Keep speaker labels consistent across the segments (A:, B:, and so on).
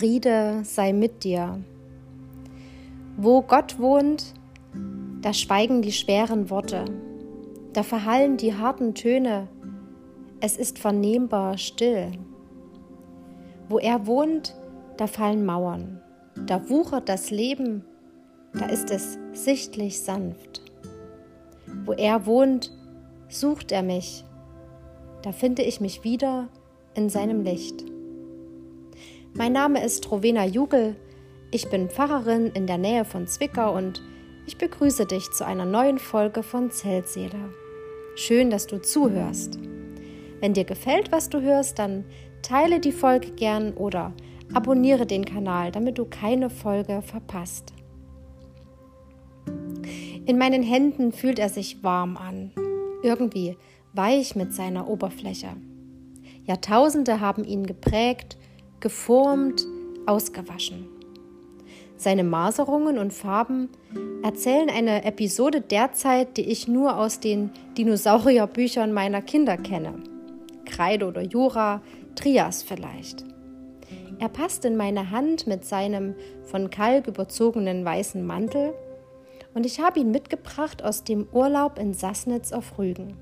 A: Friede sei mit dir. Wo Gott wohnt, da schweigen die schweren Worte, da verhallen die harten Töne, es ist vernehmbar still. Wo er wohnt, da fallen Mauern, da wuchert das Leben, da ist es sichtlich sanft. Wo er wohnt, sucht er mich, da finde ich mich wieder in seinem Licht. Mein Name ist Rowena Jugel, ich bin Pfarrerin in der Nähe von Zwickau und ich begrüße dich zu einer neuen Folge von Zeltseele. Schön, dass du zuhörst. Wenn dir gefällt, was du hörst, dann teile die Folge gern oder abonniere den Kanal, damit du keine Folge verpasst. In meinen Händen fühlt er sich warm an, irgendwie weich mit seiner Oberfläche. Jahrtausende haben ihn geprägt, geformt, ausgewaschen. Seine Maserungen und Farben erzählen eine Episode der Zeit, die ich nur aus den Dinosaurierbüchern meiner Kinder kenne. Kreide oder Jura, Trias vielleicht. Er passt in meine Hand mit seinem von Kalk überzogenen weißen Mantel und ich habe ihn mitgebracht aus dem Urlaub in Sassnitz auf Rügen.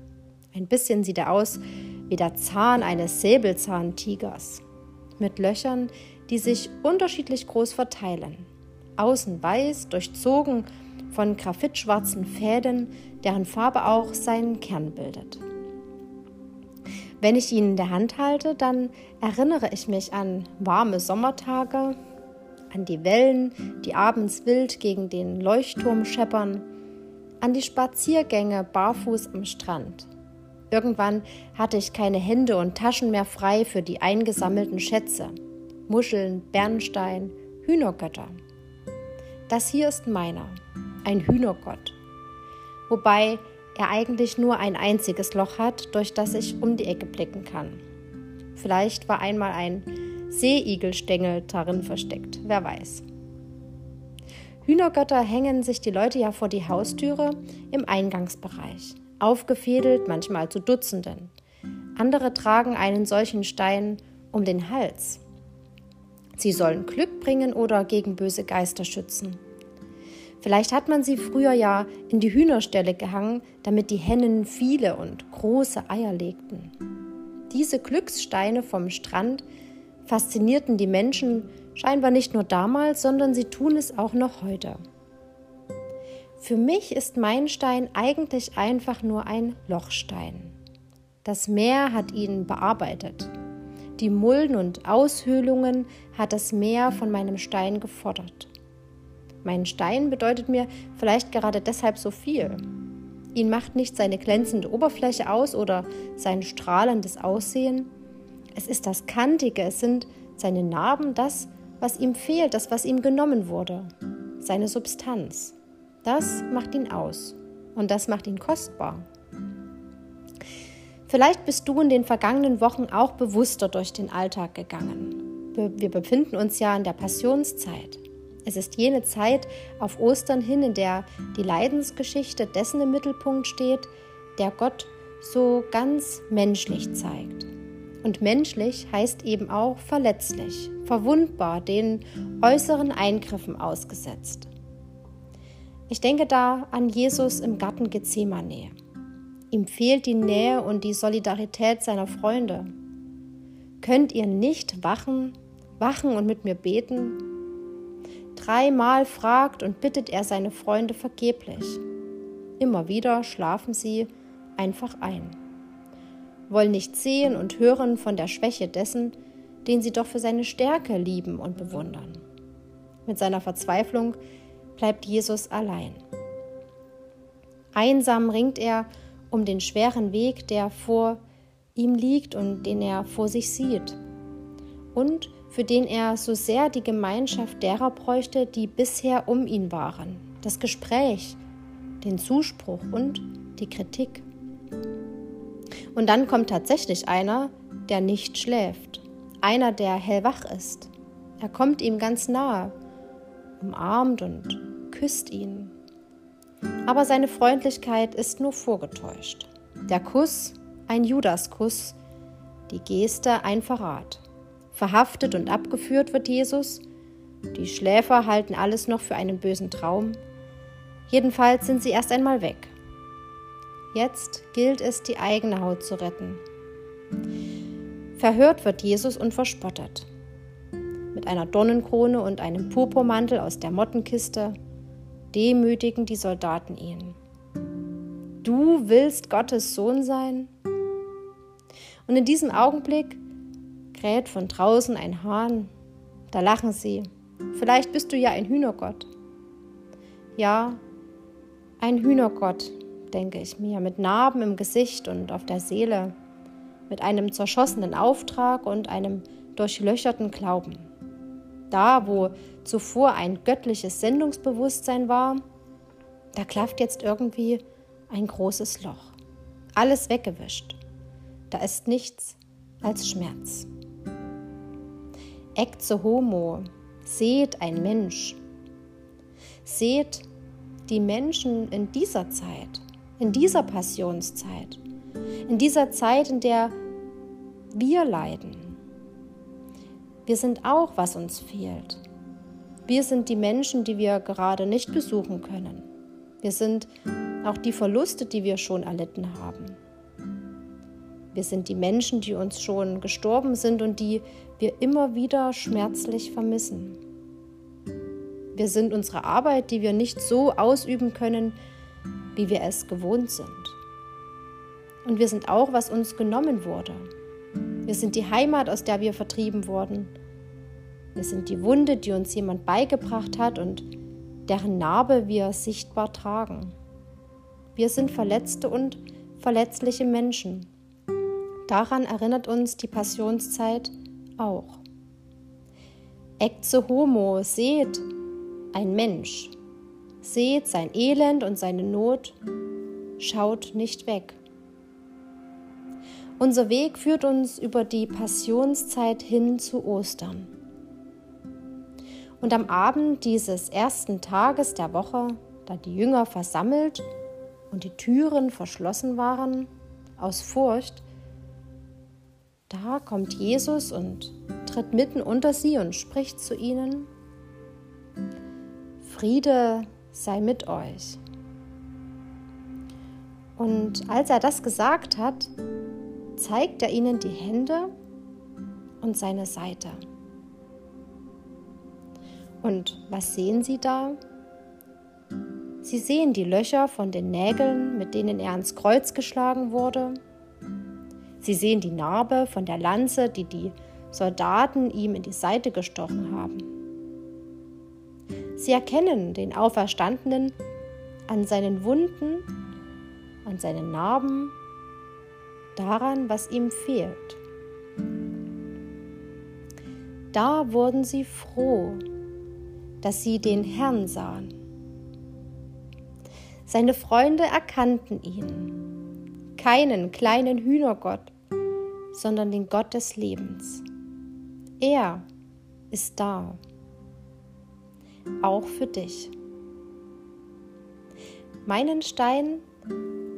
A: Ein bisschen sieht er aus wie der Zahn eines Säbelzahntigers mit Löchern, die sich unterschiedlich groß verteilen. Außen weiß, durchzogen von graphitschwarzen Fäden, deren Farbe auch seinen Kern bildet. Wenn ich ihn in der Hand halte, dann erinnere ich mich an warme Sommertage, an die Wellen, die abends wild gegen den Leuchtturm scheppern, an die Spaziergänge barfuß am Strand. Irgendwann hatte ich keine Hände und Taschen mehr frei für die eingesammelten Schätze. Muscheln, Bernstein, Hühnergötter. Das hier ist meiner, ein Hühnergott. Wobei er eigentlich nur ein einziges Loch hat, durch das ich um die Ecke blicken kann. Vielleicht war einmal ein Seeigelstängel darin versteckt, wer weiß. Hühnergötter hängen sich die Leute ja vor die Haustüre im Eingangsbereich aufgefädelt, manchmal zu Dutzenden. Andere tragen einen solchen Stein um den Hals. Sie sollen Glück bringen oder gegen böse Geister schützen. Vielleicht hat man sie früher ja in die Hühnerställe gehangen, damit die Hennen viele und große Eier legten. Diese Glückssteine vom Strand faszinierten die Menschen scheinbar nicht nur damals, sondern sie tun es auch noch heute. Für mich ist mein Stein eigentlich einfach nur ein Lochstein. Das Meer hat ihn bearbeitet. Die Mulden und Aushöhlungen hat das Meer von meinem Stein gefordert. Mein Stein bedeutet mir vielleicht gerade deshalb so viel. Ihn macht nicht seine glänzende Oberfläche aus oder sein strahlendes Aussehen. Es ist das Kantige, es sind seine Narben, das, was ihm fehlt, das, was ihm genommen wurde, seine Substanz. Das macht ihn aus und das macht ihn kostbar. Vielleicht bist du in den vergangenen Wochen auch bewusster durch den Alltag gegangen. Wir befinden uns ja in der Passionszeit. Es ist jene Zeit auf Ostern hin, in der die Leidensgeschichte dessen im Mittelpunkt steht, der Gott so ganz menschlich zeigt. Und menschlich heißt eben auch verletzlich, verwundbar, den äußeren Eingriffen ausgesetzt. Ich denke da an Jesus im Garten Gethsemane. Ihm fehlt die Nähe und die Solidarität seiner Freunde. Könnt ihr nicht wachen, wachen und mit mir beten? Dreimal fragt und bittet er seine Freunde vergeblich. Immer wieder schlafen sie einfach ein, wollen nicht sehen und hören von der Schwäche dessen, den sie doch für seine Stärke lieben und bewundern. Mit seiner Verzweiflung bleibt Jesus allein. Einsam ringt er um den schweren Weg, der vor ihm liegt und den er vor sich sieht und für den er so sehr die Gemeinschaft derer bräuchte, die bisher um ihn waren, das Gespräch, den Zuspruch und die Kritik. Und dann kommt tatsächlich einer, der nicht schläft, einer, der hellwach ist. Er kommt ihm ganz nahe, umarmt und küsst ihn. Aber seine Freundlichkeit ist nur vorgetäuscht. Der Kuss ein Judaskuss, die Geste ein Verrat. Verhaftet und abgeführt wird Jesus. Die Schläfer halten alles noch für einen bösen Traum. Jedenfalls sind sie erst einmal weg. Jetzt gilt es, die eigene Haut zu retten. Verhört wird Jesus und verspottet. Mit einer Dornenkrone und einem Purpurmantel aus der Mottenkiste demütigen die Soldaten ihn. Du willst Gottes Sohn sein? Und in diesem Augenblick kräht von draußen ein Hahn. Da lachen sie. Vielleicht bist du ja ein Hühnergott. Ja, ein Hühnergott, denke ich mir, mit Narben im Gesicht und auf der Seele, mit einem zerschossenen Auftrag und einem durchlöcherten Glauben. Da, wo zuvor ein göttliches Sendungsbewusstsein war, da klafft jetzt irgendwie ein großes Loch. Alles weggewischt. Da ist nichts als Schmerz. Ecce homo, seht ein Mensch. Seht die Menschen in dieser Zeit, in dieser Passionszeit, in dieser Zeit, in der wir leiden. Wir sind auch, was uns fehlt. Wir sind die Menschen, die wir gerade nicht besuchen können. Wir sind auch die Verluste, die wir schon erlitten haben. Wir sind die Menschen, die uns schon gestorben sind und die wir immer wieder schmerzlich vermissen. Wir sind unsere Arbeit, die wir nicht so ausüben können, wie wir es gewohnt sind. Und wir sind auch, was uns genommen wurde. Wir sind die Heimat, aus der wir vertrieben wurden. Wir sind die Wunde, die uns jemand beigebracht hat und deren Narbe wir sichtbar tragen. Wir sind verletzte und verletzliche Menschen. Daran erinnert uns die Passionszeit auch. Ecce homo, seht, ein Mensch. Seht sein Elend und seine Not, schaut nicht weg. Unser Weg führt uns über die Passionszeit hin zu Ostern. Und am Abend dieses ersten Tages der Woche, da die Jünger versammelt und die Türen verschlossen waren, aus Furcht, da kommt Jesus und tritt mitten unter sie und spricht zu ihnen, Friede sei mit euch. Und als er das gesagt hat, zeigt er ihnen die Hände und seine Seite. Und was sehen sie da? Sie sehen die Löcher von den Nägeln, mit denen er ans Kreuz geschlagen wurde. Sie sehen die Narbe von der Lanze, die die Soldaten ihm in die Seite gestochen haben. Sie erkennen den Auferstandenen an seinen Wunden, an seinen Narben, daran, was ihm fehlt. Da wurden sie froh, dass sie den Herrn sahen. Seine Freunde erkannten ihn, keinen kleinen Hühnergott, sondern den Gott des Lebens. Er ist da auch für dich. Meinen Stein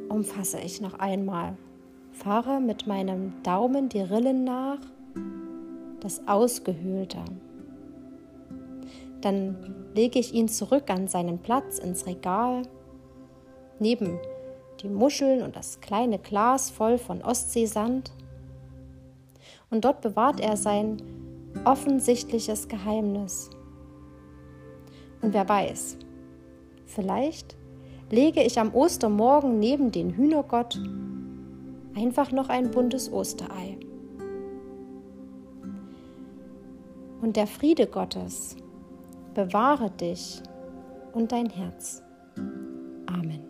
A: umfasse ich noch einmal, fahre mit meinem Daumen die Rillen nach, das Ausgehöhlte. Dann lege ich ihn zurück an seinen Platz ins Regal, neben die Muscheln und das kleine Glas voll von Ostseesand. Und dort bewahrt er sein offensichtliches Geheimnis und wer weiß, vielleicht lege ich am Ostermorgen neben den Hühnergott einfach noch ein buntes Osterei. Und der Friede Gottes bewahre dich und dein Herz. Amen.